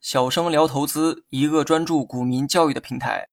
小生聊投资，一个专注股民教育的平台。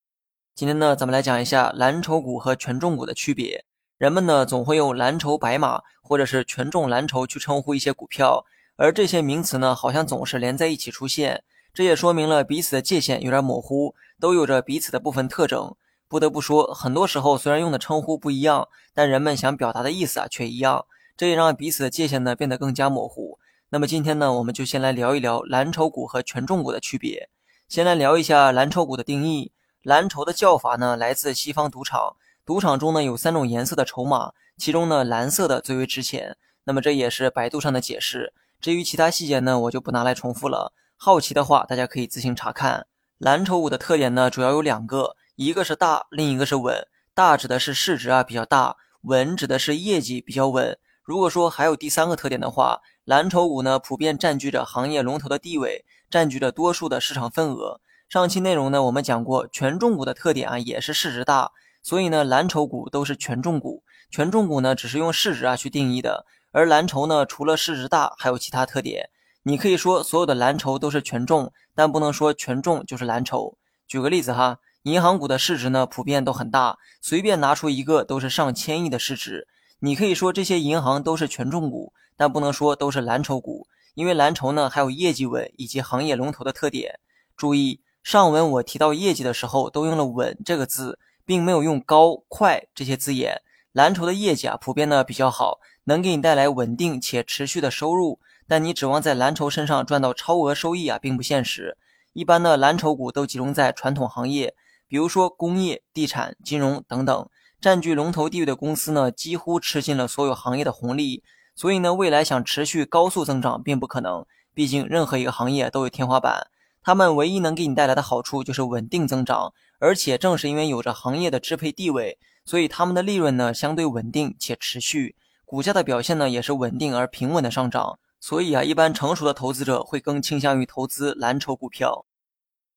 今天呢，咱们来讲一下蓝筹股和权重股的区别。人们呢总会用蓝筹白马或者是权重蓝筹去称呼一些股票，而这些名词呢好像总是连在一起出现，这也说明了彼此的界限有点模糊，都有着彼此的部分特征。不得不说，很多时候虽然用的称呼不一样，但人们想表达的意思啊却一样，这也让彼此的界限呢变得更加模糊。那么今天呢，我们就先来聊一聊蓝筹股和权重股的区别。先来聊一下蓝筹股的定义。蓝筹的叫法呢，来自西方赌场。赌场中呢有三种颜色的筹码，其中呢蓝色的最为值钱。那么这也是百度上的解释。至于其他细节呢，我就不拿来重复了。好奇的话，大家可以自行查看。蓝筹股的特点呢，主要有两个，一个是大，另一个是稳。大指的是市值啊比较大，稳指的是业绩比较稳。如果说还有第三个特点的话，蓝筹股呢，普遍占据着行业龙头的地位，占据着多数的市场份额。上期内容呢，我们讲过，权重股的特点啊，也是市值大，所以呢，蓝筹股都是权重股。权重股呢，只是用市值啊去定义的，而蓝筹呢，除了市值大，还有其他特点。你可以说所有的蓝筹都是权重，但不能说权重就是蓝筹。举个例子哈，银行股的市值呢，普遍都很大，随便拿出一个都是上千亿的市值。你可以说这些银行都是权重股。但不能说都是蓝筹股，因为蓝筹呢还有业绩稳以及行业龙头的特点。注意，上文我提到业绩的时候都用了“稳”这个字，并没有用“高”“快”这些字眼。蓝筹的业绩啊普遍呢比较好，能给你带来稳定且持续的收入。但你指望在蓝筹身上赚到超额收益啊，并不现实。一般的蓝筹股都集中在传统行业，比如说工业、地产、金融等等，占据龙头地位的公司呢，几乎吃尽了所有行业的红利。所以呢，未来想持续高速增长并不可能，毕竟任何一个行业都有天花板。他们唯一能给你带来的好处就是稳定增长，而且正是因为有着行业的支配地位，所以他们的利润呢相对稳定且持续，股价的表现呢也是稳定而平稳的上涨。所以啊，一般成熟的投资者会更倾向于投资蓝筹股票。